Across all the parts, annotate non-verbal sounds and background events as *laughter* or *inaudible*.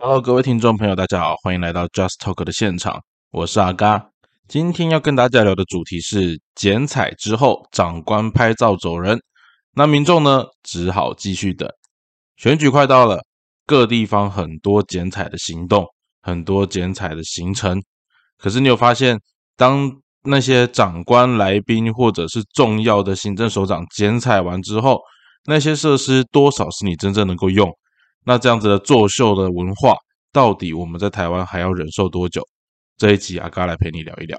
Hello，各位听众朋友，大家好，欢迎来到 Just Talk 的现场，我是阿嘎。今天要跟大家聊的主题是剪彩之后，长官拍照走人，那民众呢只好继续等。选举快到了，各地方很多剪彩的行动，很多剪彩的行程。可是你有发现，当那些长官、来宾或者是重要的行政首长剪彩完之后，那些设施多少是你真正能够用？那这样子的作秀的文化，到底我们在台湾还要忍受多久？这一集阿嘎来陪你聊一聊。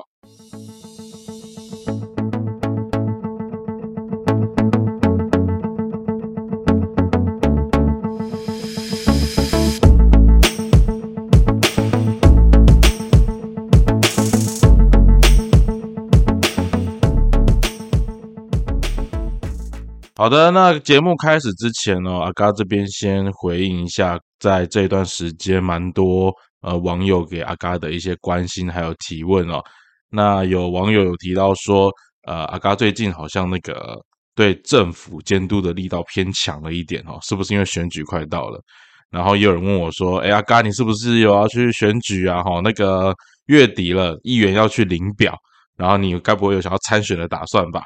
好的，那节目开始之前呢，阿嘎这边先回应一下，在这段时间蛮多呃网友给阿嘎的一些关心还有提问哦。那有网友有提到说，呃，阿嘎最近好像那个对政府监督的力道偏强了一点哦，是不是因为选举快到了？然后也有人问我说，哎，阿嘎你是不是有要去选举啊？哈，那个月底了，议员要去领表，然后你该不会有想要参选的打算吧？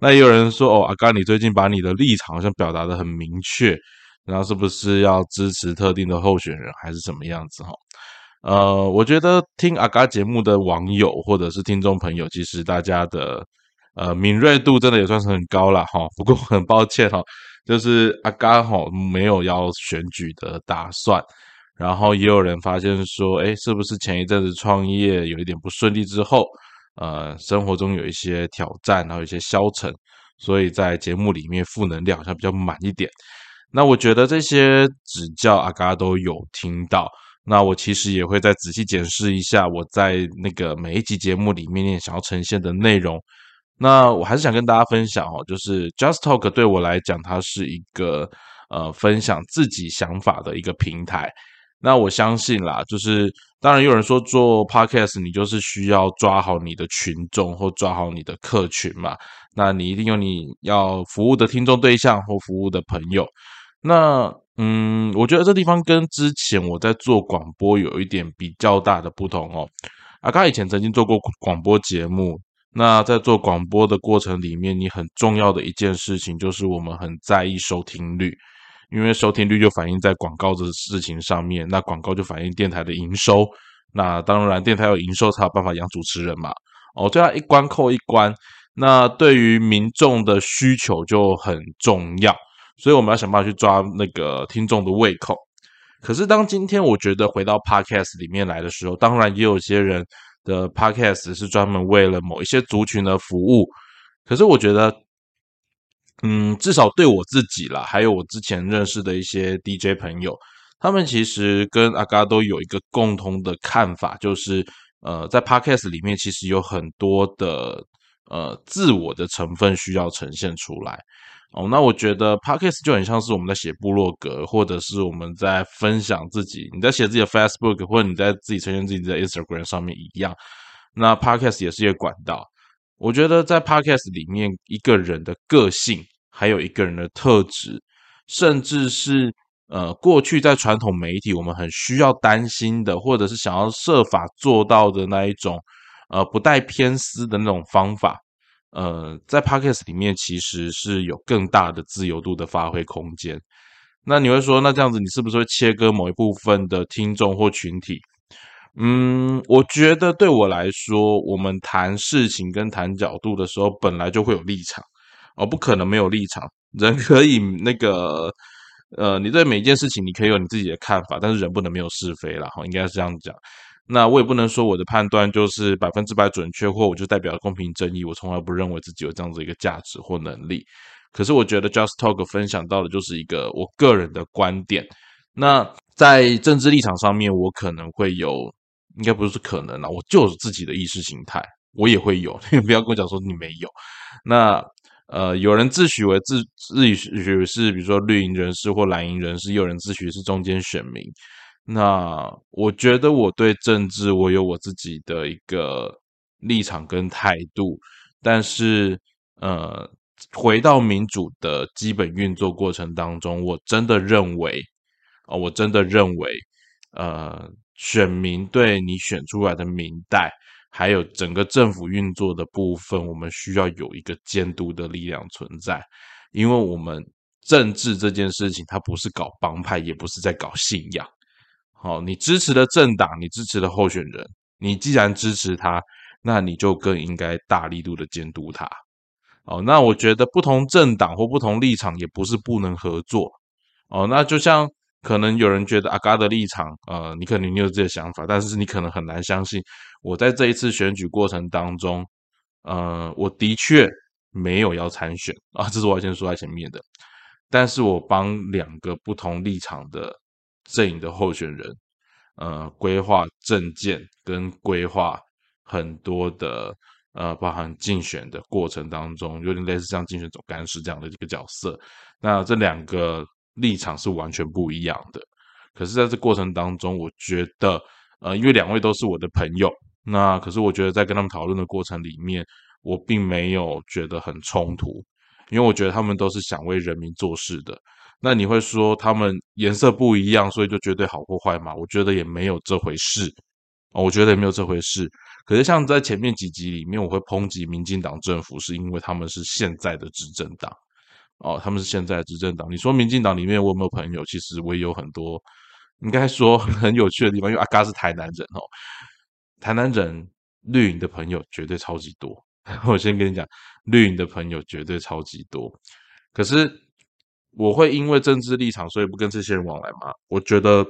那也有人说哦，阿甘，你最近把你的立场好像表达的很明确，然后是不是要支持特定的候选人，还是什么样子哈？呃，我觉得听阿甘节目的网友或者是听众朋友，其实大家的呃敏锐度真的也算是很高了哈。不过很抱歉哈，就是阿甘哈没有要选举的打算，然后也有人发现说，哎，是不是前一阵子创业有一点不顺利之后？呃，生活中有一些挑战，然后有一些消沉，所以在节目里面负能量好像比较满一点。那我觉得这些指教阿嘎都有听到。那我其实也会再仔细检视一下我在那个每一集节目里面想要呈现的内容。那我还是想跟大家分享哦，就是 Just Talk 对我来讲，它是一个呃分享自己想法的一个平台。那我相信啦，就是当然有人说做 podcast 你就是需要抓好你的群众或抓好你的客群嘛，那你一定有你要服务的听众对象或服务的朋友。那嗯，我觉得这地方跟之前我在做广播有一点比较大的不同哦。阿刚以前曾经做过广播节目，那在做广播的过程里面，你很重要的一件事情就是我们很在意收听率。因为收听率就反映在广告的事情上面，那广告就反映电台的营收，那当然电台有营收才有办法养主持人嘛。哦，这样一关扣一关，那对于民众的需求就很重要，所以我们要想办法去抓那个听众的胃口。可是当今天我觉得回到 Podcast 里面来的时候，当然也有些人的 Podcast 是专门为了某一些族群的服务，可是我觉得。嗯，至少对我自己啦，还有我之前认识的一些 DJ 朋友，他们其实跟阿嘎都有一个共同的看法，就是呃，在 Podcast 里面其实有很多的呃自我的成分需要呈现出来哦。那我觉得 Podcast 就很像是我们在写部落格，或者是我们在分享自己，你在写自己的 Facebook，或者你在自己呈现自己的 Instagram 上面一样。那 Podcast 也是一个管道。我觉得在 Podcast 里面，一个人的个性，还有一个人的特质，甚至是呃，过去在传统媒体我们很需要担心的，或者是想要设法做到的那一种，呃，不带偏私的那种方法，呃，在 Podcast 里面其实是有更大的自由度的发挥空间。那你会说，那这样子你是不是会切割某一部分的听众或群体？嗯，我觉得对我来说，我们谈事情跟谈角度的时候，本来就会有立场，哦，不可能没有立场。人可以那个，呃，你对每一件事情，你可以有你自己的看法，但是人不能没有是非了，哈，应该是这样讲。那我也不能说我的判断就是百分之百准确，或我就代表公平正义。我从来不认为自己有这样子一个价值或能力。可是我觉得 Just Talk 分享到的就是一个我个人的观点。那在政治立场上面，我可能会有。应该不是可能啦，我就是自己的意识形态，我也会有。*laughs* 你不要跟我讲说你没有。那呃，有人自诩为自自诩是，比如说绿营人士或蓝营人士，有人自诩是中间选民。那我觉得我对政治，我有我自己的一个立场跟态度。但是呃，回到民主的基本运作过程当中，我真的认为啊，我真的认为。呃选民对你选出来的民代，还有整个政府运作的部分，我们需要有一个监督的力量存在，因为我们政治这件事情，它不是搞帮派，也不是在搞信仰。好，你支持的政党，你支持的候选人，你既然支持他，那你就更应该大力度的监督他。哦，那我觉得不同政党或不同立场也不是不能合作。哦，那就像可能有人觉得阿嘎的立场，呃，你可能你有这个想法，但是你可能很难相信，我在这一次选举过程当中，呃，我的确没有要参选啊，这是我要先说在前面的，但是我帮两个不同立场的阵营的候选人，呃，规划政见跟规划很多的。呃，包含竞选的过程当中，有点类似像竞选总干事这样的一个角色。那这两个立场是完全不一样的。可是，在这过程当中，我觉得，呃，因为两位都是我的朋友，那可是我觉得在跟他们讨论的过程里面，我并没有觉得很冲突，因为我觉得他们都是想为人民做事的。那你会说他们颜色不一样，所以就绝对好或坏吗？我觉得也没有这回事。哦，我觉得也没有这回事。可是像在前面几集里面，我会抨击民进党政府，是因为他们是现在的执政党。哦，他们是现在的执政党。你说民进党里面我有没有朋友？其实我也有很多，应该说很有趣的地方。因为阿嘎是台南人哦，台南人绿营的朋友绝对超级多。*laughs* 我先跟你讲，绿营的朋友绝对超级多。可是我会因为政治立场，所以不跟这些人往来吗？我觉得。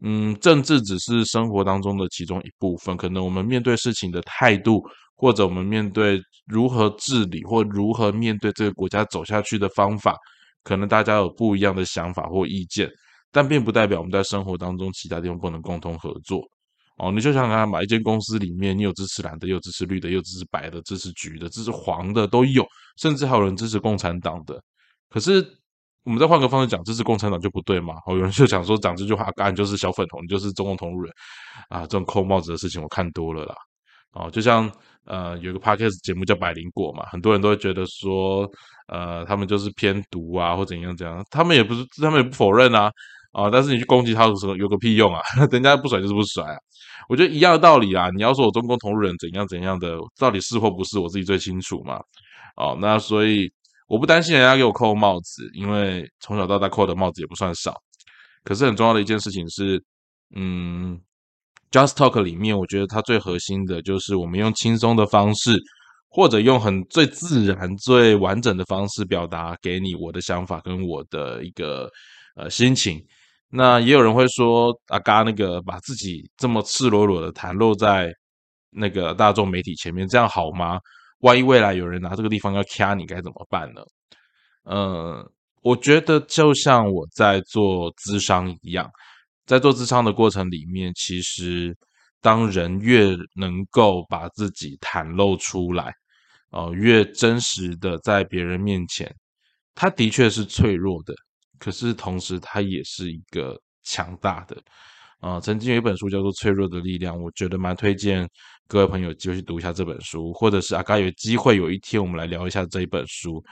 嗯，政治只是生活当中的其中一部分。可能我们面对事情的态度，或者我们面对如何治理，或如何面对这个国家走下去的方法，可能大家有不一样的想法或意见，但并不代表我们在生活当中其他地方不能共同合作。哦，你就想想看，买一间公司里面，你有支持蓝的，有支持绿的，有支持白的，支持橘的，支持黄的都有，甚至还有人支持共产党的。可是。我们再换个方式讲，支持共产党就不对嘛？哦，有人就讲说讲这句话，当然就是小粉红，就是中共同路人啊！这种扣帽子的事情我看多了啦。哦，就像呃，有个 podcast 节目叫《百灵果》嘛，很多人都会觉得说，呃，他们就是偏毒啊，或怎样怎样。他们也不是，他们也不否认啊。啊，但是你去攻击他的时候，有个屁用啊！*laughs* 人家不甩就是不甩啊。我觉得一样的道理啊。你要说我中共同路人怎样怎样的，到底是或不是，我自己最清楚嘛。哦，那所以。我不担心人家给我扣帽子，因为从小到大扣的帽子也不算少。可是很重要的一件事情是，嗯，Just Talk 里面，我觉得它最核心的就是我们用轻松的方式，或者用很最自然、最完整的方式表达给你我的想法跟我的一个呃心情。那也有人会说，阿嘎那个把自己这么赤裸裸的袒露在那个大众媒体前面，这样好吗？万一未来有人拿这个地方要掐你，该怎么办呢？呃，我觉得就像我在做咨商一样，在做咨商的过程里面，其实当人越能够把自己袒露出来，哦，越真实的在别人面前，他的确是脆弱的，可是同时他也是一个强大的。啊，曾经有一本书叫做《脆弱的力量》，我觉得蛮推荐各位朋友就去读一下这本书，或者是阿嘎有机会有一天我们来聊一下这一本书。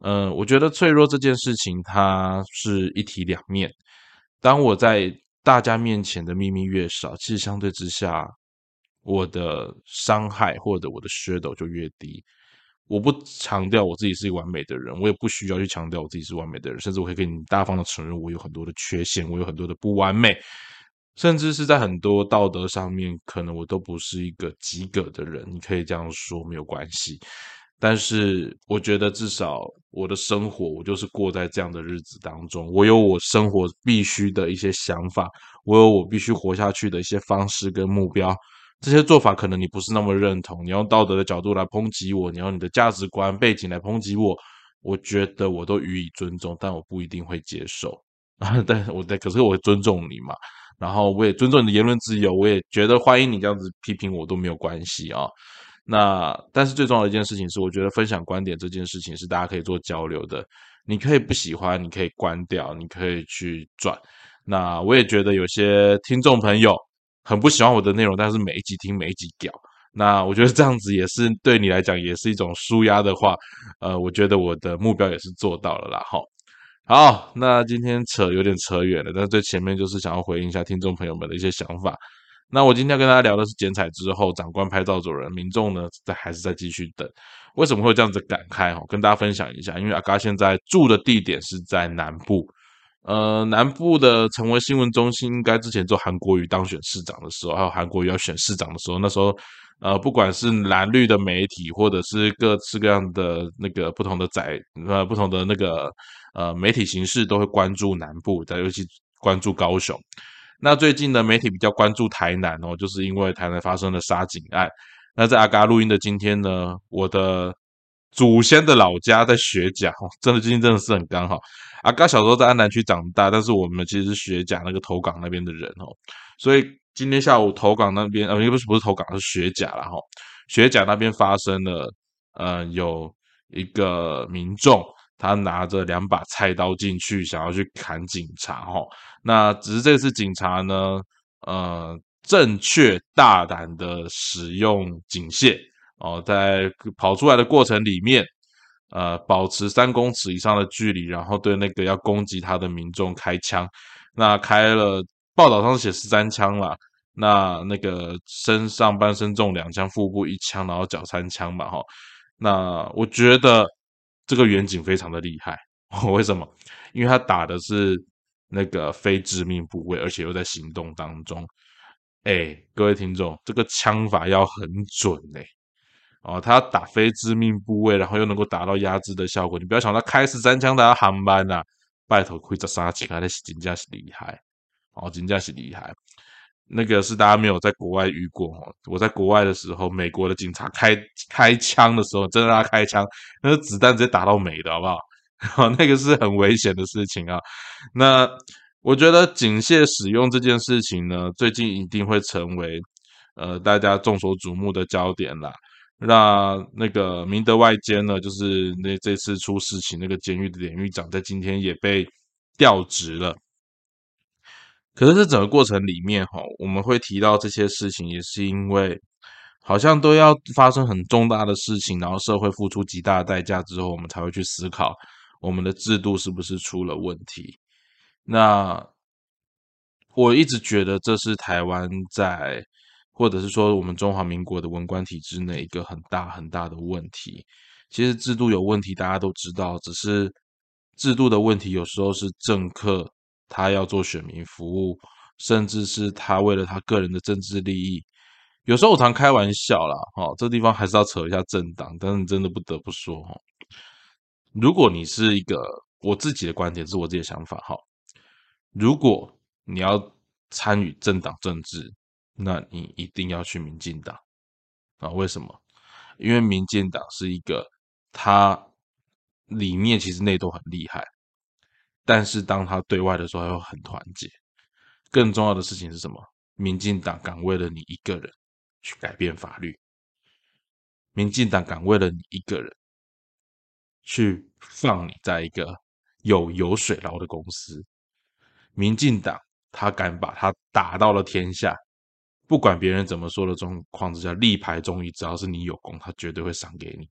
嗯，我觉得脆弱这件事情它是一体两面。当我在大家面前的秘密越少，其实相对之下，我的伤害或者我的噱头就越低。我不强调我自己是一个完美的人，我也不需要去强调我自己是完美的人，甚至我可以跟你大方的承认我有很多的缺陷，我有很多的不完美。甚至是在很多道德上面，可能我都不是一个及格的人，你可以这样说没有关系。但是我觉得至少我的生活，我就是过在这样的日子当中，我有我生活必须的一些想法，我有我必须活下去的一些方式跟目标。这些做法可能你不是那么认同，你用道德的角度来抨击我，你用你的价值观背景来抨击我，我觉得我都予以尊重，但我不一定会接受啊。*laughs* 但我的可是我尊重你嘛。然后我也尊重你的言论自由，我也觉得欢迎你这样子批评我都没有关系啊。那但是最重要的一件事情是，我觉得分享观点这件事情是大家可以做交流的。你可以不喜欢，你可以关掉，你可以去转。那我也觉得有些听众朋友很不喜欢我的内容，但是每一集听每一集屌。那我觉得这样子也是对你来讲也是一种舒压的话，呃，我觉得我的目标也是做到了啦。哈。好，那今天扯有点扯远了，但是最前面就是想要回应一下听众朋友们的一些想法。那我今天跟大家聊的是剪彩之后，长官拍照走人，民众呢在还是在继续等。为什么会这样子感慨？哈，跟大家分享一下，因为阿嘎现在住的地点是在南部，呃，南部的成为新闻中心，应该之前做韩国瑜当选市长的时候，还有韩国瑜要选市长的时候，那时候。呃，不管是蓝绿的媒体，或者是各式各样的那个不同的载呃不同的那个呃媒体形式，都会关注南部，在尤其关注高雄。那最近的媒体比较关注台南哦，就是因为台南发生了杀警案。那在阿嘎录音的今天呢，我的祖先的老家在学甲哦，真的最近真的是很刚好。阿嘎小时候在安南区长大，但是我们其实是学甲那个头港那边的人哦，所以。今天下午投港那边，呃，应该不是不是投港，是雪甲了哈。雪甲那边发生了，呃，有一个民众他拿着两把菜刀进去，想要去砍警察哈。那只是这次警察呢，呃，正确大胆的使用警械哦，在跑出来的过程里面，呃，保持三公尺以上的距离，然后对那个要攻击他的民众开枪，那开了。报道上写十三枪啦，那那个身上半身中两枪，腹部一枪，然后脚三枪嘛，哈。那我觉得这个远景非常的厉害，*laughs* 为什么？因为他打的是那个非致命部位，而且又在行动当中。哎，各位听众，这个枪法要很准嘞，哦，他打非致命部位，然后又能够达到压制的效果。你不要想他开十三枪打航班呐，拜托，亏这杀气，他的真价是厉害。哦，金价是厉害，那个是大家没有在国外遇过哦。我在国外的时候，美国的警察开开枪的时候，真的他开枪，那个子弹直接打到美的，好不好？*laughs* 那个是很危险的事情啊。那我觉得警械使用这件事情呢，最近一定会成为呃大家众所瞩目的焦点啦。那那个明德外监呢，就是那这次出事情那个监狱的典狱长，在今天也被调职了。可是这整个过程里面，哈，我们会提到这些事情，也是因为好像都要发生很重大的事情，然后社会付出极大的代价之后，我们才会去思考我们的制度是不是出了问题。那我一直觉得这是台湾在，或者是说我们中华民国的文官体制内一个很大很大的问题。其实制度有问题，大家都知道，只是制度的问题有时候是政客。他要做选民服务，甚至是他为了他个人的政治利益。有时候我常开玩笑啦，哈，这地方还是要扯一下政党。但是真的不得不说，哈，如果你是一个我自己的观点，是我自己的想法，哈，如果你要参与政党政治，那你一定要去民进党啊？为什么？因为民进党是一个，它里面其实内斗很厉害。但是当他对外的时候，又很团结。更重要的事情是什么？民进党敢为了你一个人去改变法律？民进党敢为了你一个人去放你在一个有油水捞的公司？民进党他敢把他打到了天下，不管别人怎么说的状况之下，力排众议，只要是你有功，他绝对会赏给你。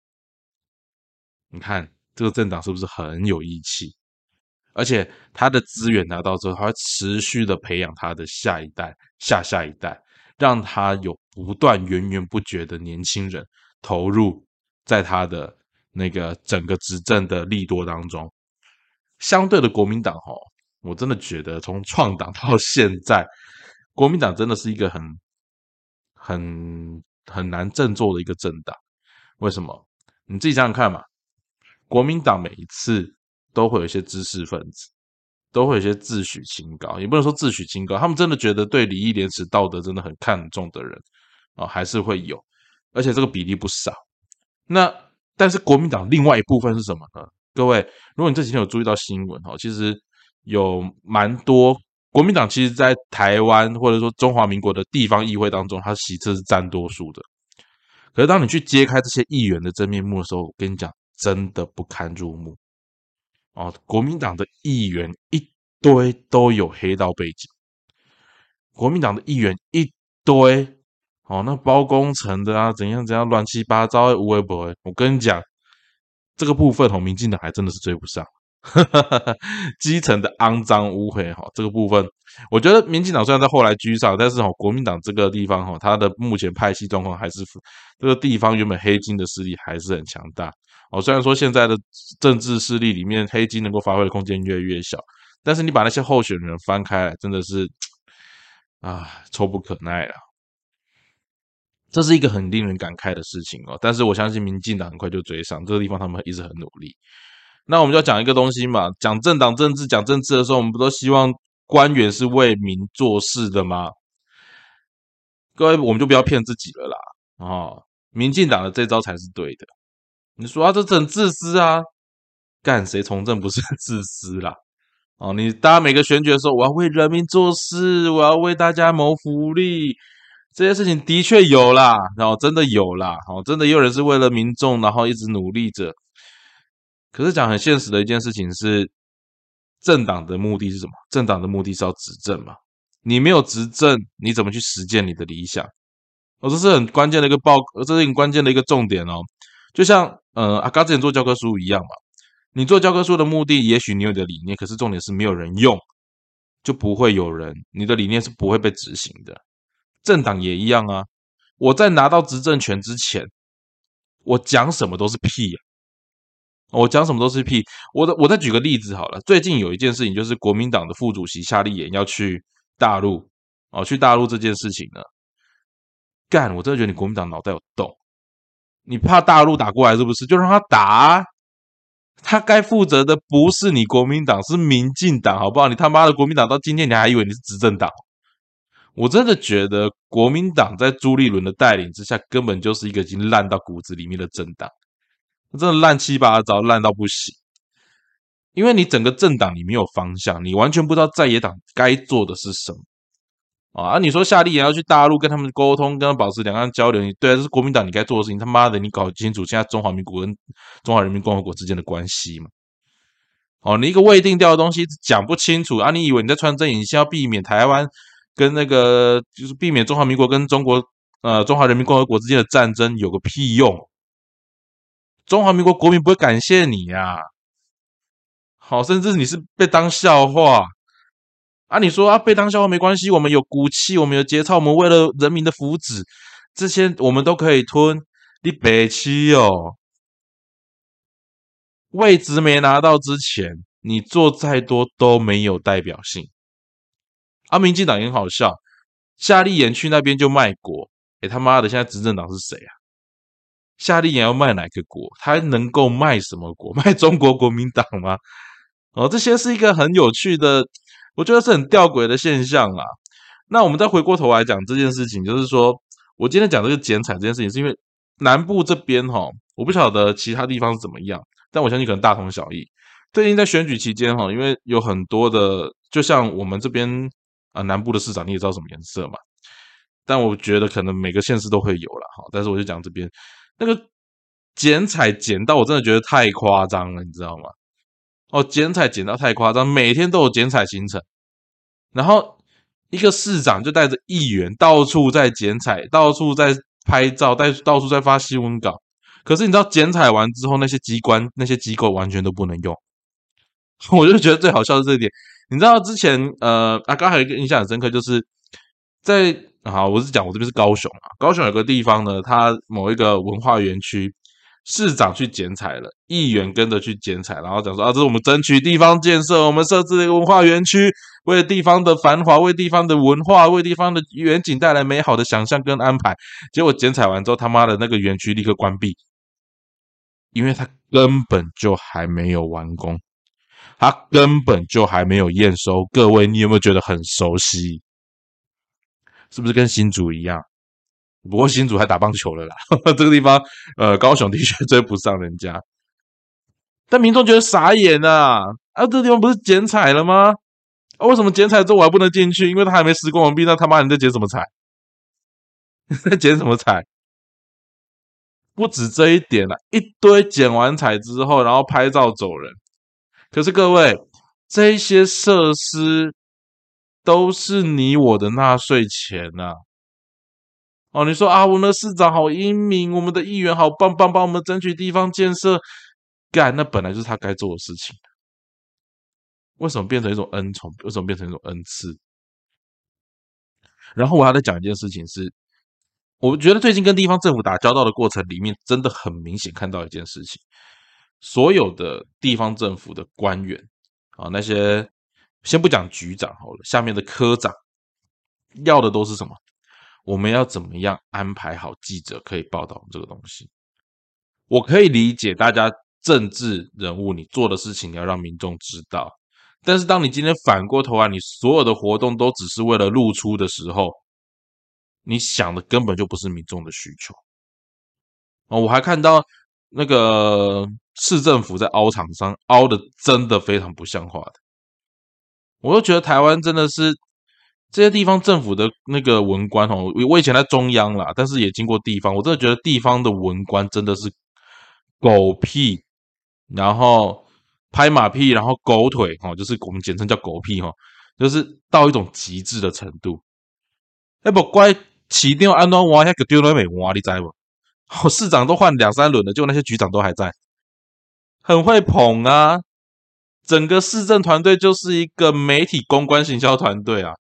你看这个政党是不是很有义气？而且他的资源拿到之后，他会持续的培养他的下一代、下下一代，让他有不断源源不绝的年轻人投入在他的那个整个执政的利多当中。相对的，国民党哈，我真的觉得从创党到现在，国民党真的是一个很、很、很难振作的一个政党。为什么？你自己想想看嘛，国民党每一次。都会有一些知识分子，都会有一些自诩清高，也不能说自诩清高，他们真的觉得对礼义廉耻道德真的很看重的人啊，还是会有，而且这个比例不少。那但是国民党另外一部分是什么呢？各位，如果你这几天有注意到新闻哦，其实有蛮多国民党，其实在台湾或者说中华民国的地方议会当中，他席次是占多数的。可是当你去揭开这些议员的真面目的时候，我跟你讲，真的不堪入目。哦，国民党的议员一堆都有黑道背景，国民党的议员一堆，哦，那包工程的啊，怎样怎样乱七八糟的，无微不。我跟你讲，这个部分哦，民进党还真的是追不上。*laughs* 基层的肮脏污秽哈，这个部分，我觉得民进党虽然在后来居上，但是哈，国民党这个地方哈，它的目前派系状况还是这个地方原本黑金的势力还是很强大哦。虽然说现在的政治势力里面黑金能够发挥的空间越来越小，但是你把那些候选人翻开来，真的是啊，臭不可耐了。这是一个很令人感慨的事情哦。但是我相信民进党很快就追上这个地方，他们一直很努力。那我们就要讲一个东西嘛，讲政党政治，讲政治的时候，我们不都希望官员是为民做事的吗？各位，我们就不要骗自己了啦！哦，民进党的这招才是对的。你说啊，这很自私啊？干谁从政不是自私啦？哦，你大家每个选举的时候，我要为人民做事，我要为大家谋福利，这些事情的确有啦，然后真的有啦，哦，真的也有人是为了民众，然后一直努力着。可是讲很现实的一件事情是，政党的目的是什么？政党的目的是要执政嘛？你没有执政，你怎么去实践你的理想？哦，这是很关键的一个报，这是很关键的一个重点哦。就像呃阿嘎之前做教科书一样嘛，你做教科书的目的，也许你有你的理念，可是重点是没有人用，就不会有人，你的理念是不会被执行的。政党也一样啊，我在拿到执政权之前，我讲什么都是屁啊。我讲什么都是屁。我的，我再举个例子好了。最近有一件事情，就是国民党的副主席夏立言要去大陆哦，去大陆这件事情呢，干！我真的觉得你国民党脑袋有洞。你怕大陆打过来是不是？就让他打。他该负责的不是你国民党，是民进党，好不好？你他妈的国民党到今天你还以为你是执政党？我真的觉得国民党在朱立伦的带领之下，根本就是一个已经烂到骨子里面的政党。真的乱七八糟，烂到不行。因为你整个政党你没有方向，你完全不知道在野党该做的是什么啊！你说夏立言要去大陆跟他们沟通，跟他们保持两岸交流，你对，这是国民党你该做的事情。他妈的，你搞清楚现在中华民国跟中华人民共和国之间的关系嘛？哦，你一个未定调的东西讲不清楚啊！你以为你在穿针引线，要避免台湾跟那个，就是避免中华民国跟中国呃中华人民共和国之间的战争，有个屁用！中华民国国民不会感谢你呀，好，甚至你是被当笑话啊！你说啊，被当笑话没关系，我们有骨气，我们有节操，我们为了人民的福祉，这些我们都可以吞。你北七哦，位置没拿到之前，你做再多都没有代表性。啊，民进党也很好笑，夏立言去那边就卖国，哎他妈的，现在执政党是谁啊？夏立言要卖哪个国？他能够卖什么国？*laughs* 卖中国国民党吗？哦，这些是一个很有趣的，我觉得是很吊诡的现象啊。那我们再回过头来讲这件事情，就是说我今天讲这个剪彩这件事情，是因为南部这边哈，我不晓得其他地方是怎么样，但我相信可能大同小异。最近在选举期间哈，因为有很多的，就像我们这边啊，南部的市长你也知道什么颜色嘛，但我觉得可能每个县市都会有了哈。但是我就讲这边。那个剪彩剪到我真的觉得太夸张了，你知道吗？哦，剪彩剪到太夸张，每天都有剪彩行程，然后一个市长就带着议员到处在剪彩，到处在拍照，带到处在发新闻稿。可是你知道剪彩完之后，那些机关、那些机构完全都不能用。*laughs* 我就觉得最好笑的这一点，你知道之前呃啊，刚还有一个印象很深刻，就是在。好，我是讲我这边是高雄啊。高雄有个地方呢，它某一个文化园区，市长去剪彩了，议员跟着去剪彩，然后讲说啊，这是我们争取地方建设，我们设置了一个文化园区，为地方的繁华，为地方的文化，为地方的远景带来美好的想象跟安排。结果剪彩完之后，他妈的那个园区立刻关闭，因为他根本就还没有完工，他根本就还没有验收。各位，你有没有觉得很熟悉？是不是跟新竹一样？不过新竹还打棒球了啦。*laughs* 这个地方，呃，高雄的确追不上人家。但民众觉得傻眼呐！啊，这地方不是剪彩了吗？啊，为什么剪彩之后我还不能进去？因为他还没施工完毕。那他妈你在剪什么彩？你 *laughs* 在剪什么彩？不止这一点了，一堆剪完彩之后，然后拍照走人。可是各位，这些设施。都是你我的纳税钱呐！哦，你说啊，我们的市长好英明，我们的议员好棒棒，帮我们争取地方建设，干那本来就是他该做的事情。为什么变成一种恩宠？为什么变成一种恩赐？然后我还在讲一件事情是，我觉得最近跟地方政府打交道的过程里面，真的很明显看到一件事情：所有的地方政府的官员啊，那些先不讲局长好了，下面的科长要的都是什么？我们要怎么样安排好记者可以报道这个东西？我可以理解大家政治人物你做的事情要让民众知道，但是当你今天反过头来，你所有的活动都只是为了露出的时候，你想的根本就不是民众的需求。哦，我还看到那个市政府在凹厂商，凹的真的非常不像话的，我都觉得台湾真的是。这些地方政府的那个文官哦，我以前在中央啦，但是也经过地方，我真的觉得地方的文官真的是狗屁，然后拍马屁，然后狗腿哦，就是我们简称叫狗屁哈，就是到一种极致的程度。哎，不乖，起定安装挖下个丢了没挖，你知不？*laughs* 市长都换两三轮了，就那些局长都还在，很会捧啊，整个市政团队就是一个媒体公关行销团队啊。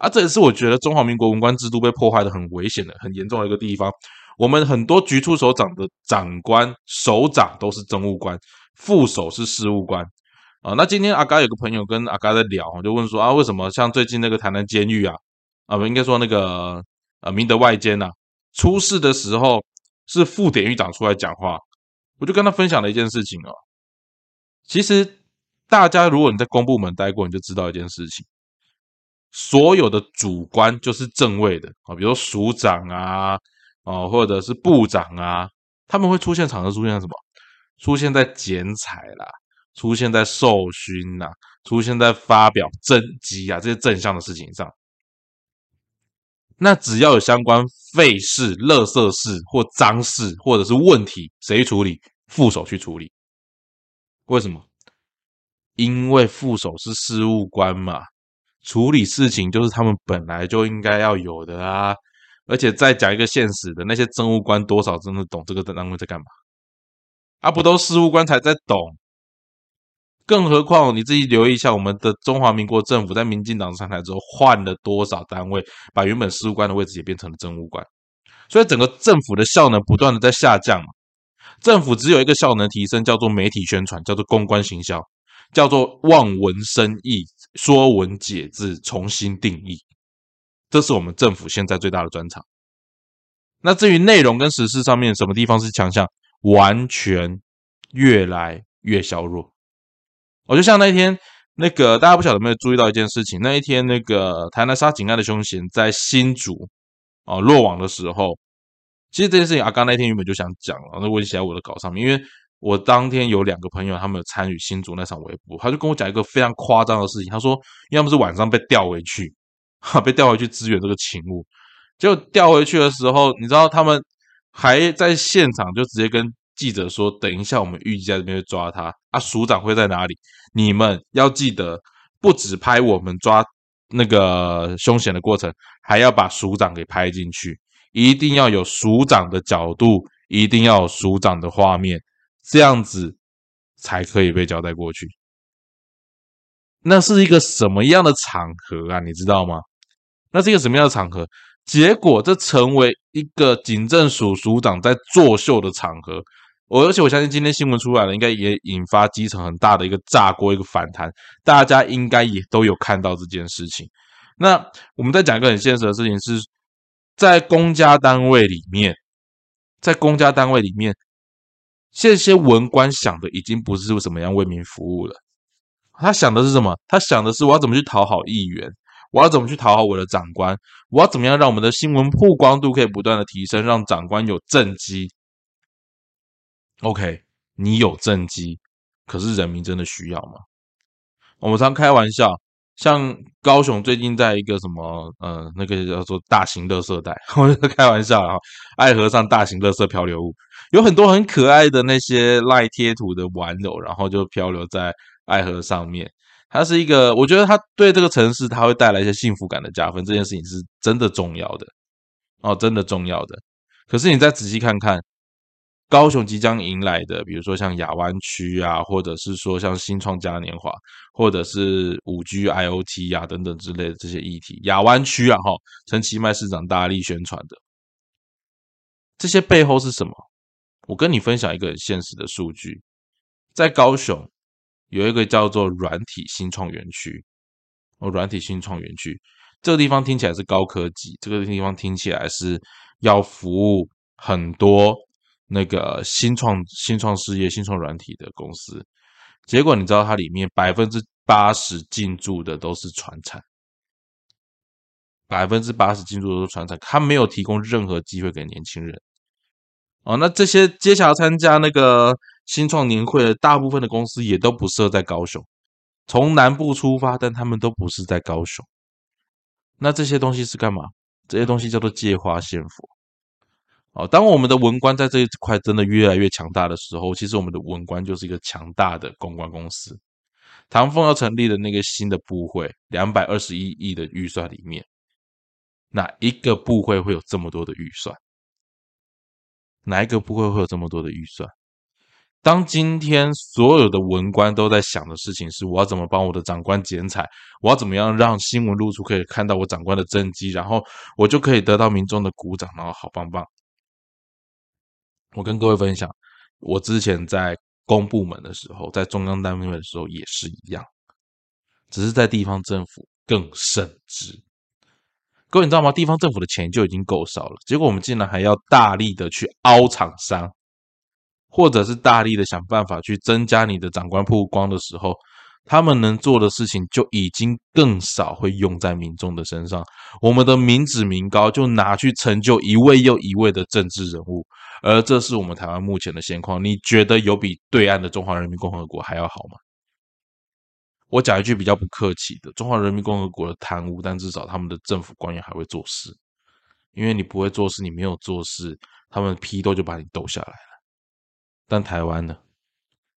啊，这也是我觉得中华民国文官制度被破坏的很危险的、很严重的一个地方。我们很多局处首长的长官、首长都是政务官，副手是事务官啊。那今天阿嘎有个朋友跟阿嘎在聊，就问说啊，为什么像最近那个台南监狱啊，啊，不应该说那个呃明德外监呐，出事的时候是副典狱长出来讲话，我就跟他分享了一件事情哦。其实大家如果你在公部门待过，你就知道一件事情。所有的主官就是正位的啊，比如署长啊，哦，或者是部长啊，他们会出现场合出现什么？出现在剪彩啦，出现在授勋呐，出现在发表政绩啊这些正向的事情上。那只要有相关废事、垃圾事或脏事或者是问题，谁处理？副手去处理。为什么？因为副手是事务官嘛。处理事情就是他们本来就应该要有的啊！而且再讲一个现实的，那些政务官多少真的懂这个单位在干嘛？啊，不都事务官才在懂？更何况你自己留意一下，我们的中华民国政府在民进党上台之后，换了多少单位，把原本事务官的位置也变成了政务官，所以整个政府的效能不断的在下降嘛。政府只有一个效能提升，叫做媒体宣传，叫做公关行销。叫做望文生义，说文解字，重新定义，这是我们政府现在最大的专长。那至于内容跟实事上面什么地方是强项，完全越来越削弱。我就像那一天，那个大家不晓得没有注意到一件事情？那一天，那个台南杀警案的凶嫌在新竹啊落网的时候，其实这件事情阿刚那天原本就想讲了，那我写在我的稿上面，因为。我当天有两个朋友，他们有参与新竹那场围捕，他就跟我讲一个非常夸张的事情。他说，要么是晚上被调回去，哈，被调回去支援这个勤务，结果调回去的时候，你知道他们还在现场就直接跟记者说，等一下我们预计在这边抓他啊，署长会在哪里？你们要记得，不只拍我们抓那个凶险的过程，还要把署长给拍进去，一定要有署长的角度，一定要有署长的画面。这样子才可以被交代过去。那是一个什么样的场合啊？你知道吗？那是一个什么样的场合？结果这成为一个警政署署长在作秀的场合。我而且我相信今天新闻出来了，应该也引发基层很大的一个炸锅、一个反弹。大家应该也都有看到这件事情。那我们再讲一个很现实的事情，是在公家单位里面，在公家单位里面。这些文官想的已经不是怎么样为民服务了，他想的是什么？他想的是我要怎么去讨好议员，我要怎么去讨好我的长官，我要怎么样让我们的新闻曝光度可以不断的提升，让长官有政绩。OK，你有政绩，可是人民真的需要吗？我们常开玩笑。像高雄最近在一个什么呃那个叫做大型垃圾袋，*laughs* 我就开玩笑啊，爱河上大型垃圾漂流物，有很多很可爱的那些赖贴图的玩偶，然后就漂流在爱河上面。它是一个，我觉得它对这个城市它会带来一些幸福感的加分，这件事情是真的重要的哦，真的重要的。可是你再仔细看看，高雄即将迎来的，比如说像亚湾区啊，或者是说像新创嘉年华，或者是五 G IOT 啊等等之类的这些议题，亚湾区啊，哈，陈其迈市长大力宣传的，这些背后是什么？我跟你分享一个很现实的数据，在高雄有一个叫做软体新创园区，哦，软体新创园区这个地方听起来是高科技，这个地方听起来是要服务很多。那个新创新创事业、新创软体的公司，结果你知道它里面百分之八十进驻的都是传产，百分之八十进驻都是传产，它没有提供任何机会给年轻人。哦，那这些接下来参加那个新创年会的大部分的公司也都不设在高雄，从南部出发，但他们都不是在高雄。那这些东西是干嘛？这些东西叫做借花献佛。哦，当我们的文官在这一块真的越来越强大的时候，其实我们的文官就是一个强大的公关公司。唐凤要成立的那个新的部会，两百二十一亿的预算里面，哪一个部会会有这么多的预算？哪一个部会会有这么多的预算？当今天所有的文官都在想的事情是：我要怎么帮我的长官剪彩？我要怎么样让新闻露出可以看到我长官的政绩，然后我就可以得到民众的鼓掌，然后好棒棒。我跟各位分享，我之前在公部门的时候，在中央单位的时候也是一样，只是在地方政府更甚之。各位你知道吗？地方政府的钱就已经够少了，结果我们竟然还要大力的去凹厂商，或者是大力的想办法去增加你的长官曝光的时候。他们能做的事情就已经更少会用在民众的身上。我们的民脂民膏就拿去成就一位又一位的政治人物，而这是我们台湾目前的现况。你觉得有比对岸的中华人民共和国还要好吗？我讲一句比较不客气的，中华人民共和国的贪污，但至少他们的政府官员还会做事。因为你不会做事，你没有做事，他们批斗就把你斗下来了。但台湾呢，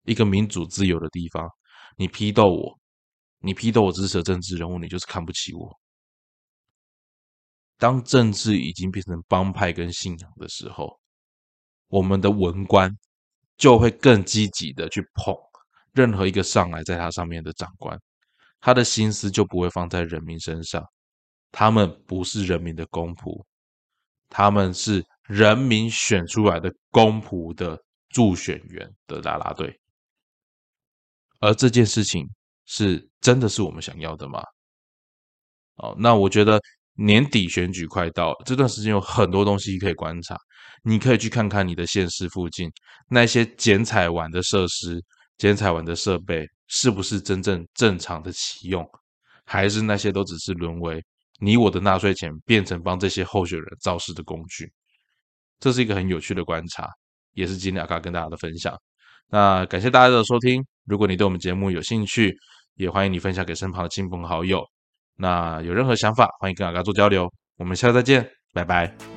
一个民主自由的地方。你批斗我，你批斗我支持的政治人物，你就是看不起我。当政治已经变成帮派跟信仰的时候，我们的文官就会更积极的去捧任何一个上来在他上面的长官，他的心思就不会放在人民身上。他们不是人民的公仆，他们是人民选出来的公仆的助选员的啦啦队。而这件事情是真的是我们想要的吗？哦，那我觉得年底选举快到，这段时间有很多东西可以观察。你可以去看看你的县市附近那些剪彩完的设施、剪彩完的设备，是不是真正正常的启用，还是那些都只是沦为你我的纳税钱变成帮这些候选人造势的工具？这是一个很有趣的观察，也是今天阿卡跟大家的分享。那感谢大家的收听。如果你对我们节目有兴趣，也欢迎你分享给身旁的亲朋好友。那有任何想法，欢迎跟阿嘎做交流。我们下次再见，拜拜。